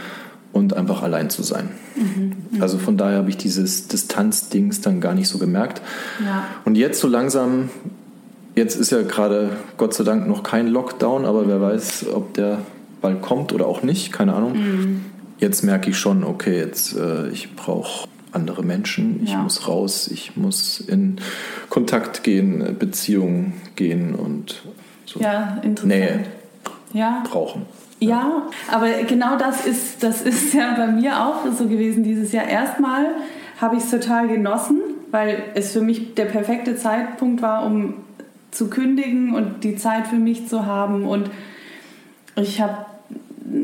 und einfach allein zu sein. Mhm. Mhm. Also von daher habe ich dieses Distanzdings dann gar nicht so gemerkt. Ja. Und jetzt so langsam, jetzt ist ja gerade Gott sei Dank noch kein Lockdown, aber wer weiß, ob der bald kommt oder auch nicht, keine Ahnung. Mhm jetzt merke ich schon, okay, jetzt äh, ich brauche andere Menschen, ich ja. muss raus, ich muss in Kontakt gehen, Beziehungen gehen und so ja. Nähe ja. brauchen. Ja, aber genau das ist, das ist ja bei mir auch so gewesen dieses Jahr. Erstmal habe ich es total genossen, weil es für mich der perfekte Zeitpunkt war, um zu kündigen und die Zeit für mich zu haben. Und ich habe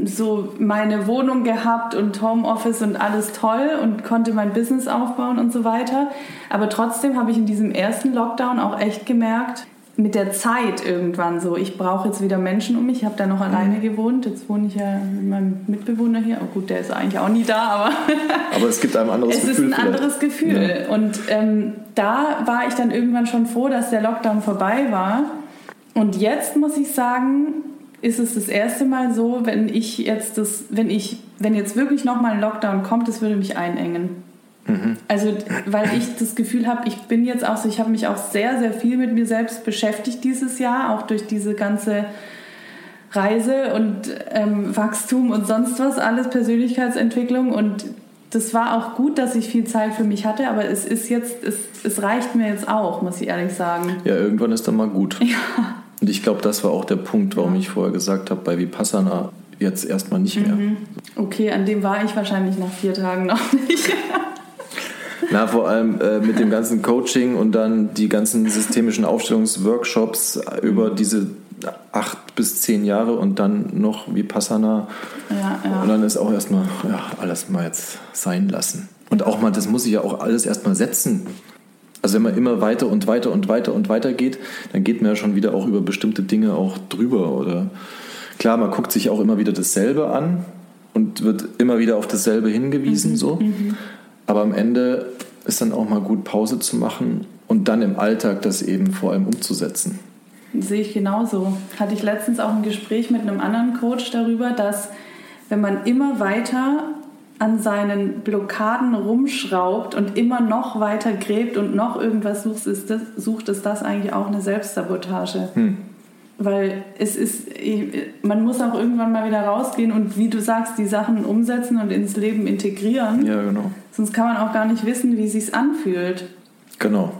so meine Wohnung gehabt und Homeoffice und alles toll und konnte mein Business aufbauen und so weiter. Aber trotzdem habe ich in diesem ersten Lockdown auch echt gemerkt, mit der Zeit irgendwann so, ich brauche jetzt wieder Menschen um mich. Ich habe da noch alleine gewohnt. Jetzt wohne ich ja mit meinem Mitbewohner hier. Oh gut, der ist eigentlich auch nie da, aber. aber es gibt ein anderes Gefühl. Es ist ein vielleicht. anderes Gefühl. Ja. Und ähm, da war ich dann irgendwann schon froh, dass der Lockdown vorbei war. Und jetzt muss ich sagen, ist es das erste Mal so, wenn ich jetzt das, wenn ich, wenn jetzt wirklich nochmal ein Lockdown kommt, das würde mich einengen. Mhm. Also, weil ich das Gefühl habe, ich bin jetzt auch so, ich habe mich auch sehr, sehr viel mit mir selbst beschäftigt dieses Jahr, auch durch diese ganze Reise und ähm, Wachstum und sonst was, alles Persönlichkeitsentwicklung und das war auch gut, dass ich viel Zeit für mich hatte, aber es ist jetzt, es, es reicht mir jetzt auch, muss ich ehrlich sagen. Ja, irgendwann ist dann mal gut. Ja. Und ich glaube, das war auch der Punkt, warum ich vorher gesagt habe, bei Vipassana jetzt erstmal nicht mehr. Mhm. Okay, an dem war ich wahrscheinlich nach vier Tagen noch nicht. Na, vor allem äh, mit dem ganzen Coaching und dann die ganzen systemischen Aufstellungsworkshops über diese acht bis zehn Jahre und dann noch Vipassana. Ja, ja. Und dann ist auch erstmal, ja, alles mal jetzt sein lassen. Und auch mal, das muss ich ja auch alles erstmal setzen. Also wenn man immer weiter und weiter und weiter und weiter geht, dann geht man ja schon wieder auch über bestimmte Dinge auch drüber. Oder klar, man guckt sich auch immer wieder dasselbe an und wird immer wieder auf dasselbe hingewiesen. Mhm. So. Mhm. Aber am Ende ist dann auch mal gut, Pause zu machen und dann im Alltag das eben vor allem umzusetzen. Sehe ich genauso. Hatte ich letztens auch ein Gespräch mit einem anderen Coach darüber, dass wenn man immer weiter an seinen Blockaden rumschraubt und immer noch weiter gräbt und noch irgendwas sucht, ist das, sucht, ist das eigentlich auch eine Selbstsabotage. Hm. Weil es ist, man muss auch irgendwann mal wieder rausgehen und wie du sagst, die Sachen umsetzen und ins Leben integrieren. Ja, genau. Sonst kann man auch gar nicht wissen, wie es sich anfühlt. Genau.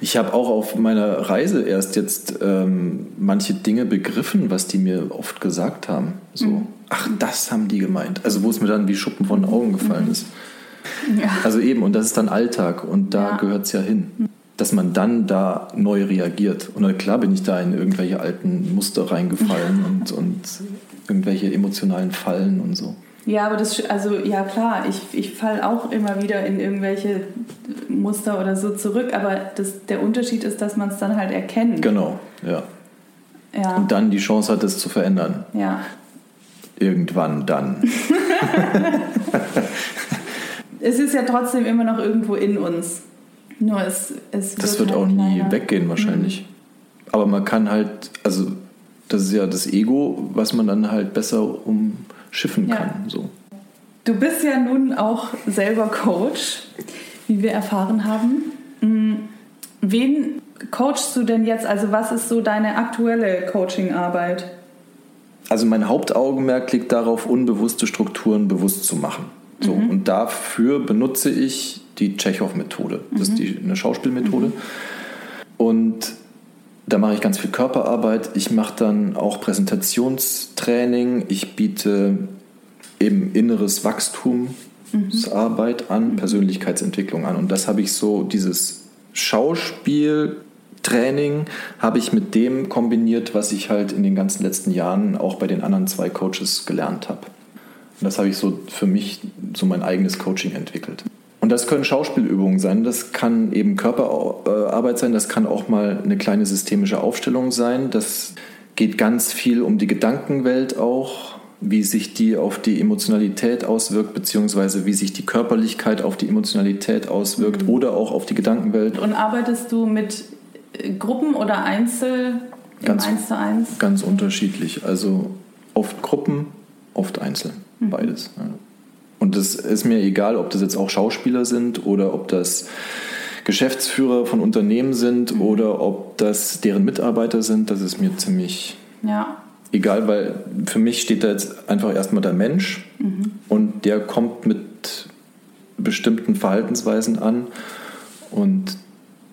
Ich habe auch auf meiner Reise erst jetzt ähm, manche Dinge begriffen, was die mir oft gesagt haben. So, mhm. ach, das haben die gemeint. Also wo es mir dann wie Schuppen von den Augen gefallen mhm. ist. Ja. Also eben, und das ist dann Alltag und da ja. gehört es ja hin. Dass man dann da neu reagiert. Und klar bin ich da in irgendwelche alten Muster reingefallen und, und irgendwelche emotionalen Fallen und so. Ja, aber das, also ja klar, ich, ich falle auch immer wieder in irgendwelche Muster oder so zurück, aber das, der Unterschied ist, dass man es dann halt erkennt. Genau, ja. ja. Und dann die Chance hat, es zu verändern. Ja. Irgendwann dann. es ist ja trotzdem immer noch irgendwo in uns. Nur es, es Das wird, wird halt auch nie weggehen wahrscheinlich. Mhm. Aber man kann halt, also das ist ja das Ego, was man dann halt besser um schiffen ja. kann. So. Du bist ja nun auch selber Coach, wie wir erfahren haben. Mm, wen coachst du denn jetzt? Also was ist so deine aktuelle Coachingarbeit? Also mein Hauptaugenmerk liegt darauf, unbewusste Strukturen bewusst zu machen. So, mhm. Und dafür benutze ich die Tschechow-Methode. Das mhm. ist die, eine Schauspielmethode. Mhm. Und Da mache ich ganz viel Körperarbeit. Ich mache dann auch Präsentationstraining. Ich biete eben inneres Wachstumsarbeit an, Persönlichkeitsentwicklung an. Und das habe ich so, dieses Schauspieltraining habe ich mit dem kombiniert, was ich halt in den ganzen letzten Jahren auch bei den anderen zwei Coaches gelernt habe. Und das habe ich so für mich so mein eigenes Coaching entwickelt. Und das können Schauspielübungen sein, das kann eben Körperarbeit sein, das kann auch mal eine kleine systemische Aufstellung sein. Das geht ganz viel um die Gedankenwelt auch, wie sich die auf die Emotionalität auswirkt, beziehungsweise wie sich die Körperlichkeit auf die Emotionalität auswirkt mhm. oder auch auf die Gedankenwelt. Und arbeitest du mit Gruppen oder Einzel? Ganz, eins zu eins? Ganz unterschiedlich. Also oft Gruppen, oft Einzel. Mhm. Beides. Ja. Und es ist mir egal, ob das jetzt auch Schauspieler sind oder ob das Geschäftsführer von Unternehmen sind mhm. oder ob das deren Mitarbeiter sind. Das ist mir ziemlich ja. egal, weil für mich steht da jetzt einfach erstmal der Mensch mhm. und der kommt mit bestimmten Verhaltensweisen an. Und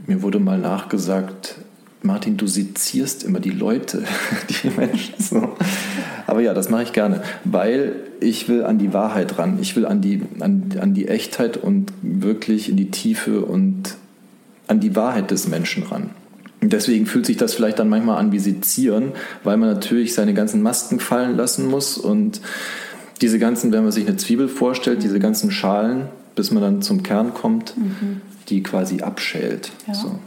mir wurde mal nachgesagt, Martin, du sezierst immer die Leute, die Menschen. So. Aber ja, das mache ich gerne, weil ich will an die Wahrheit ran. Ich will an die, an, an die Echtheit und wirklich in die Tiefe und an die Wahrheit des Menschen ran. Und deswegen fühlt sich das vielleicht dann manchmal an wie Sezieren, weil man natürlich seine ganzen Masken fallen lassen muss und diese ganzen, wenn man sich eine Zwiebel vorstellt, diese ganzen Schalen, bis man dann zum Kern kommt, mhm. die quasi abschält. Ja. So.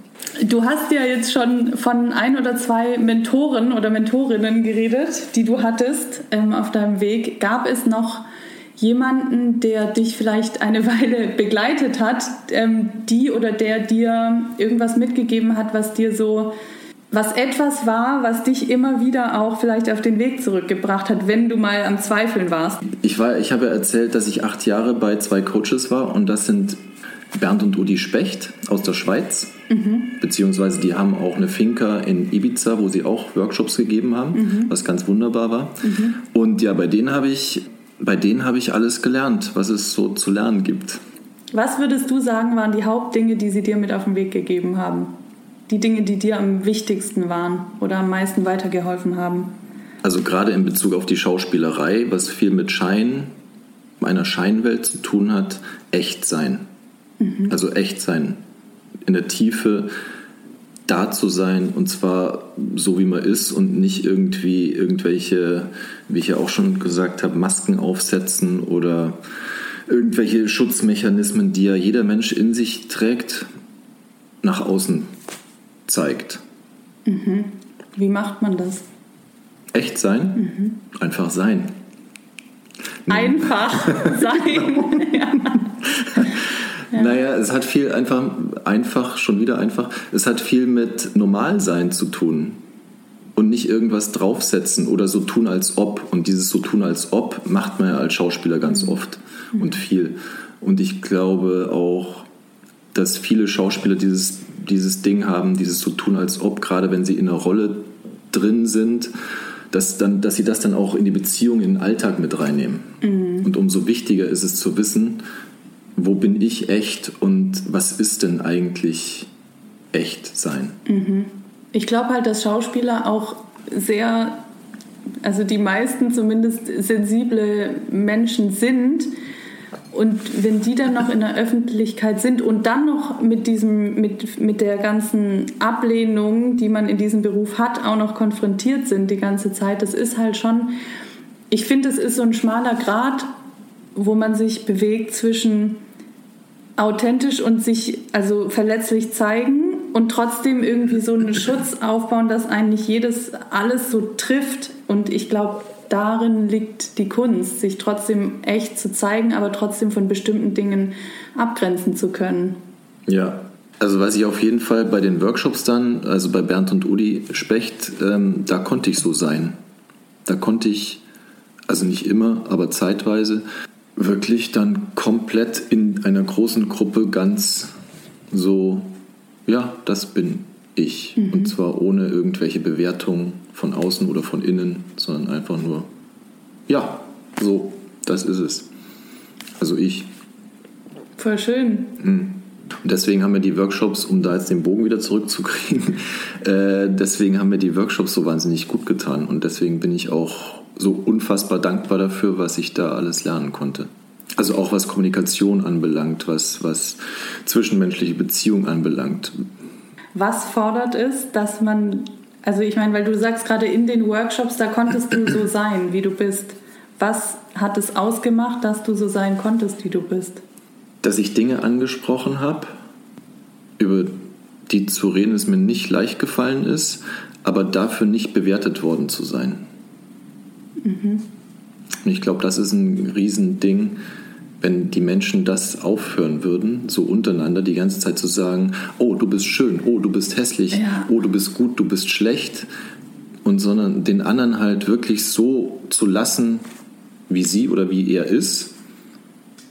Du hast ja jetzt schon von ein oder zwei Mentoren oder Mentorinnen geredet, die du hattest ähm, auf deinem Weg. Gab es noch jemanden, der dich vielleicht eine Weile begleitet hat, ähm, die oder der dir irgendwas mitgegeben hat, was dir so, was etwas war, was dich immer wieder auch vielleicht auf den Weg zurückgebracht hat, wenn du mal am Zweifeln warst? Ich, war, ich habe erzählt, dass ich acht Jahre bei zwei Coaches war und das sind Bernd und Udi Specht aus der Schweiz. Mhm. Beziehungsweise die haben auch eine Finca in Ibiza, wo sie auch Workshops gegeben haben, mhm. was ganz wunderbar war. Mhm. Und ja, bei denen habe ich, bei denen habe ich alles gelernt, was es so zu lernen gibt. Was würdest du sagen, waren die Hauptdinge, die sie dir mit auf den Weg gegeben haben? Die Dinge, die dir am wichtigsten waren oder am meisten weitergeholfen haben? Also gerade in Bezug auf die Schauspielerei, was viel mit Schein, einer Scheinwelt zu tun hat, echt sein. Mhm. Also echt sein, in der Tiefe da zu sein und zwar so wie man ist und nicht irgendwie irgendwelche, wie ich ja auch schon gesagt habe, Masken aufsetzen oder irgendwelche Schutzmechanismen, die ja jeder Mensch in sich trägt, nach außen zeigt. Mhm. Wie macht man das? Echt sein? Mhm. Einfach sein. Einfach sein. ja. Ja. Naja, es hat viel einfach, einfach, schon wieder einfach, es hat viel mit Normalsein zu tun und nicht irgendwas draufsetzen oder so tun als ob. Und dieses so tun als ob macht man ja als Schauspieler ganz mhm. oft mhm. und viel. Und ich glaube auch, dass viele Schauspieler dieses, dieses Ding haben, dieses so tun als ob, gerade wenn sie in einer Rolle drin sind, dass, dann, dass sie das dann auch in die Beziehung, in den Alltag mit reinnehmen. Mhm. Und umso wichtiger ist es zu wissen, wo bin ich echt und was ist denn eigentlich echt sein? Mhm. Ich glaube halt, dass Schauspieler auch sehr, also die meisten zumindest sensible Menschen sind. Und wenn die dann noch in der Öffentlichkeit sind und dann noch mit diesem, mit, mit der ganzen Ablehnung, die man in diesem Beruf hat, auch noch konfrontiert sind die ganze Zeit, das ist halt schon, ich finde, es ist so ein schmaler Grad, wo man sich bewegt zwischen authentisch und sich also verletzlich zeigen und trotzdem irgendwie so einen Schutz aufbauen, dass eigentlich jedes alles so trifft. Und ich glaube, darin liegt die Kunst, sich trotzdem echt zu zeigen, aber trotzdem von bestimmten Dingen abgrenzen zu können. Ja, also was ich auf jeden Fall bei den Workshops dann, also bei Bernd und Uli Specht, ähm, da konnte ich so sein. Da konnte ich, also nicht immer, aber zeitweise, wirklich dann komplett in einer großen Gruppe ganz so, ja, das bin ich. Mhm. Und zwar ohne irgendwelche Bewertungen von außen oder von innen, sondern einfach nur, ja, so, das ist es. Also ich. Voll schön. Mhm. Und deswegen haben wir die Workshops, um da jetzt den Bogen wieder zurückzukriegen, äh, deswegen haben mir die Workshops so wahnsinnig gut getan. Und deswegen bin ich auch so unfassbar dankbar dafür, was ich da alles lernen konnte. Also auch was Kommunikation anbelangt, was, was zwischenmenschliche Beziehungen anbelangt. Was fordert es, dass man, also ich meine, weil du sagst gerade in den Workshops, da konntest du so sein, wie du bist. Was hat es ausgemacht, dass du so sein konntest, wie du bist? Dass ich Dinge angesprochen habe, über die zu reden es mir nicht leicht gefallen ist, aber dafür nicht bewertet worden zu sein. Mhm. Und ich glaube, das ist ein Riesending, wenn die Menschen das aufhören würden, so untereinander die ganze Zeit zu sagen, oh, du bist schön, oh, du bist hässlich, ja. oh, du bist gut, du bist schlecht, und sondern den anderen halt wirklich so zu lassen, wie sie oder wie er ist,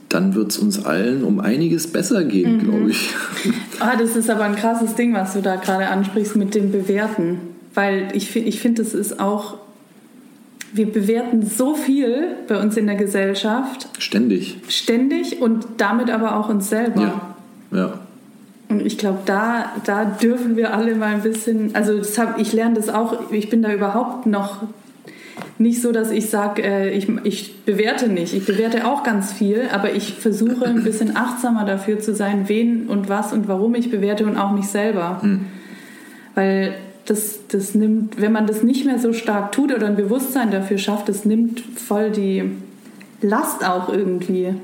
dann wird es uns allen um einiges besser gehen, mhm. glaube ich. Ah, das ist aber ein krasses Ding, was du da gerade ansprichst mit dem Bewerten. Weil ich, ich finde, das ist auch wir bewerten so viel bei uns in der Gesellschaft. Ständig. Ständig und damit aber auch uns selber. Ja. ja. Und ich glaube, da, da dürfen wir alle mal ein bisschen, also das hab, ich lerne das auch, ich bin da überhaupt noch nicht so, dass ich sage, äh, ich, ich bewerte nicht. Ich bewerte auch ganz viel, aber ich versuche ein bisschen achtsamer dafür zu sein, wen und was und warum ich bewerte und auch mich selber. Hm. Weil das, das nimmt, wenn man das nicht mehr so stark tut oder ein Bewusstsein dafür schafft, das nimmt voll die Last auch irgendwie.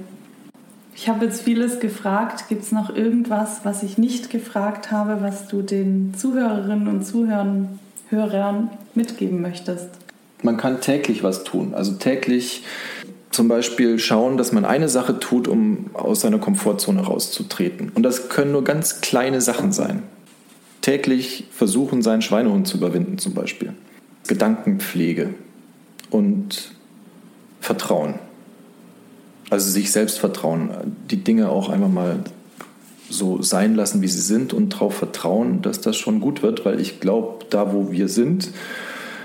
Ich habe jetzt vieles gefragt. Gibt es noch irgendwas, was ich nicht gefragt habe, was du den Zuhörerinnen und Zuhörern Hörern mitgeben möchtest? Man kann täglich was tun. Also täglich zum Beispiel schauen, dass man eine Sache tut, um aus seiner Komfortzone rauszutreten. Und das können nur ganz kleine Sachen sein täglich versuchen, seinen Schweinehund zu überwinden zum Beispiel. Gedankenpflege und Vertrauen. Also sich selbst vertrauen. Die Dinge auch einfach mal so sein lassen, wie sie sind und darauf vertrauen, dass das schon gut wird, weil ich glaube, da wo wir sind,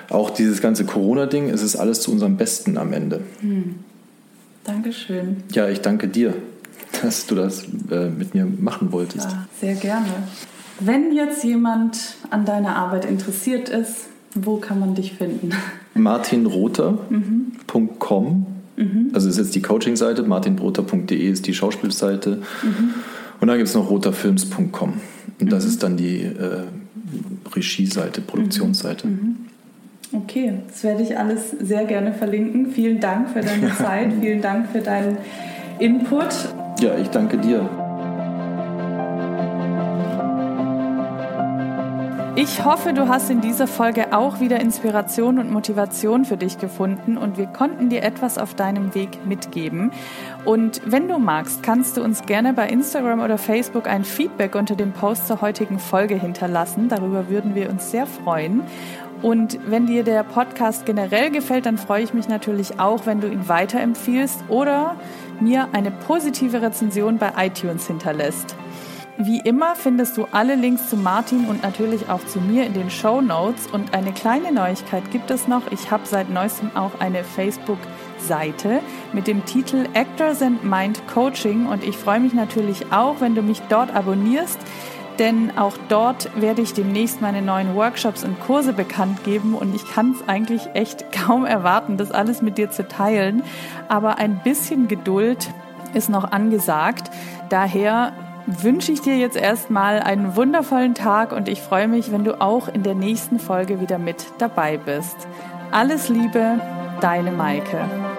auch dieses ganze Corona-Ding, es ist alles zu unserem Besten am Ende. Hm. Dankeschön. Ja, ich danke dir, dass du das äh, mit mir machen wolltest. Ja, sehr gerne. Wenn jetzt jemand an deiner Arbeit interessiert ist, wo kann man dich finden? martinroter.com mhm. Also ist jetzt die Coaching-Seite, martinroter.de ist die Schauspielseite. Mhm. Und dann gibt es noch roterfilms.com. Und das mhm. ist dann die äh, Regie-Seite, Produktionsseite. Mhm. Mhm. Okay, das werde ich alles sehr gerne verlinken. Vielen Dank für deine Zeit, vielen Dank für deinen Input. Ja, ich danke dir. Ich hoffe, du hast in dieser Folge auch wieder Inspiration und Motivation für dich gefunden und wir konnten dir etwas auf deinem Weg mitgeben. Und wenn du magst, kannst du uns gerne bei Instagram oder Facebook ein Feedback unter dem Post zur heutigen Folge hinterlassen. Darüber würden wir uns sehr freuen. Und wenn dir der Podcast generell gefällt, dann freue ich mich natürlich auch, wenn du ihn weiterempfiehlst oder mir eine positive Rezension bei iTunes hinterlässt. Wie immer findest du alle Links zu Martin und natürlich auch zu mir in den Show Notes. Und eine kleine Neuigkeit gibt es noch. Ich habe seit neuestem auch eine Facebook-Seite mit dem Titel Actors and Mind Coaching. Und ich freue mich natürlich auch, wenn du mich dort abonnierst. Denn auch dort werde ich demnächst meine neuen Workshops und Kurse bekannt geben und ich kann es eigentlich echt kaum erwarten, das alles mit dir zu teilen. Aber ein bisschen Geduld ist noch angesagt. Daher wünsche ich dir jetzt erstmal einen wundervollen Tag und ich freue mich, wenn du auch in der nächsten Folge wieder mit dabei bist. Alles Liebe, deine Maike.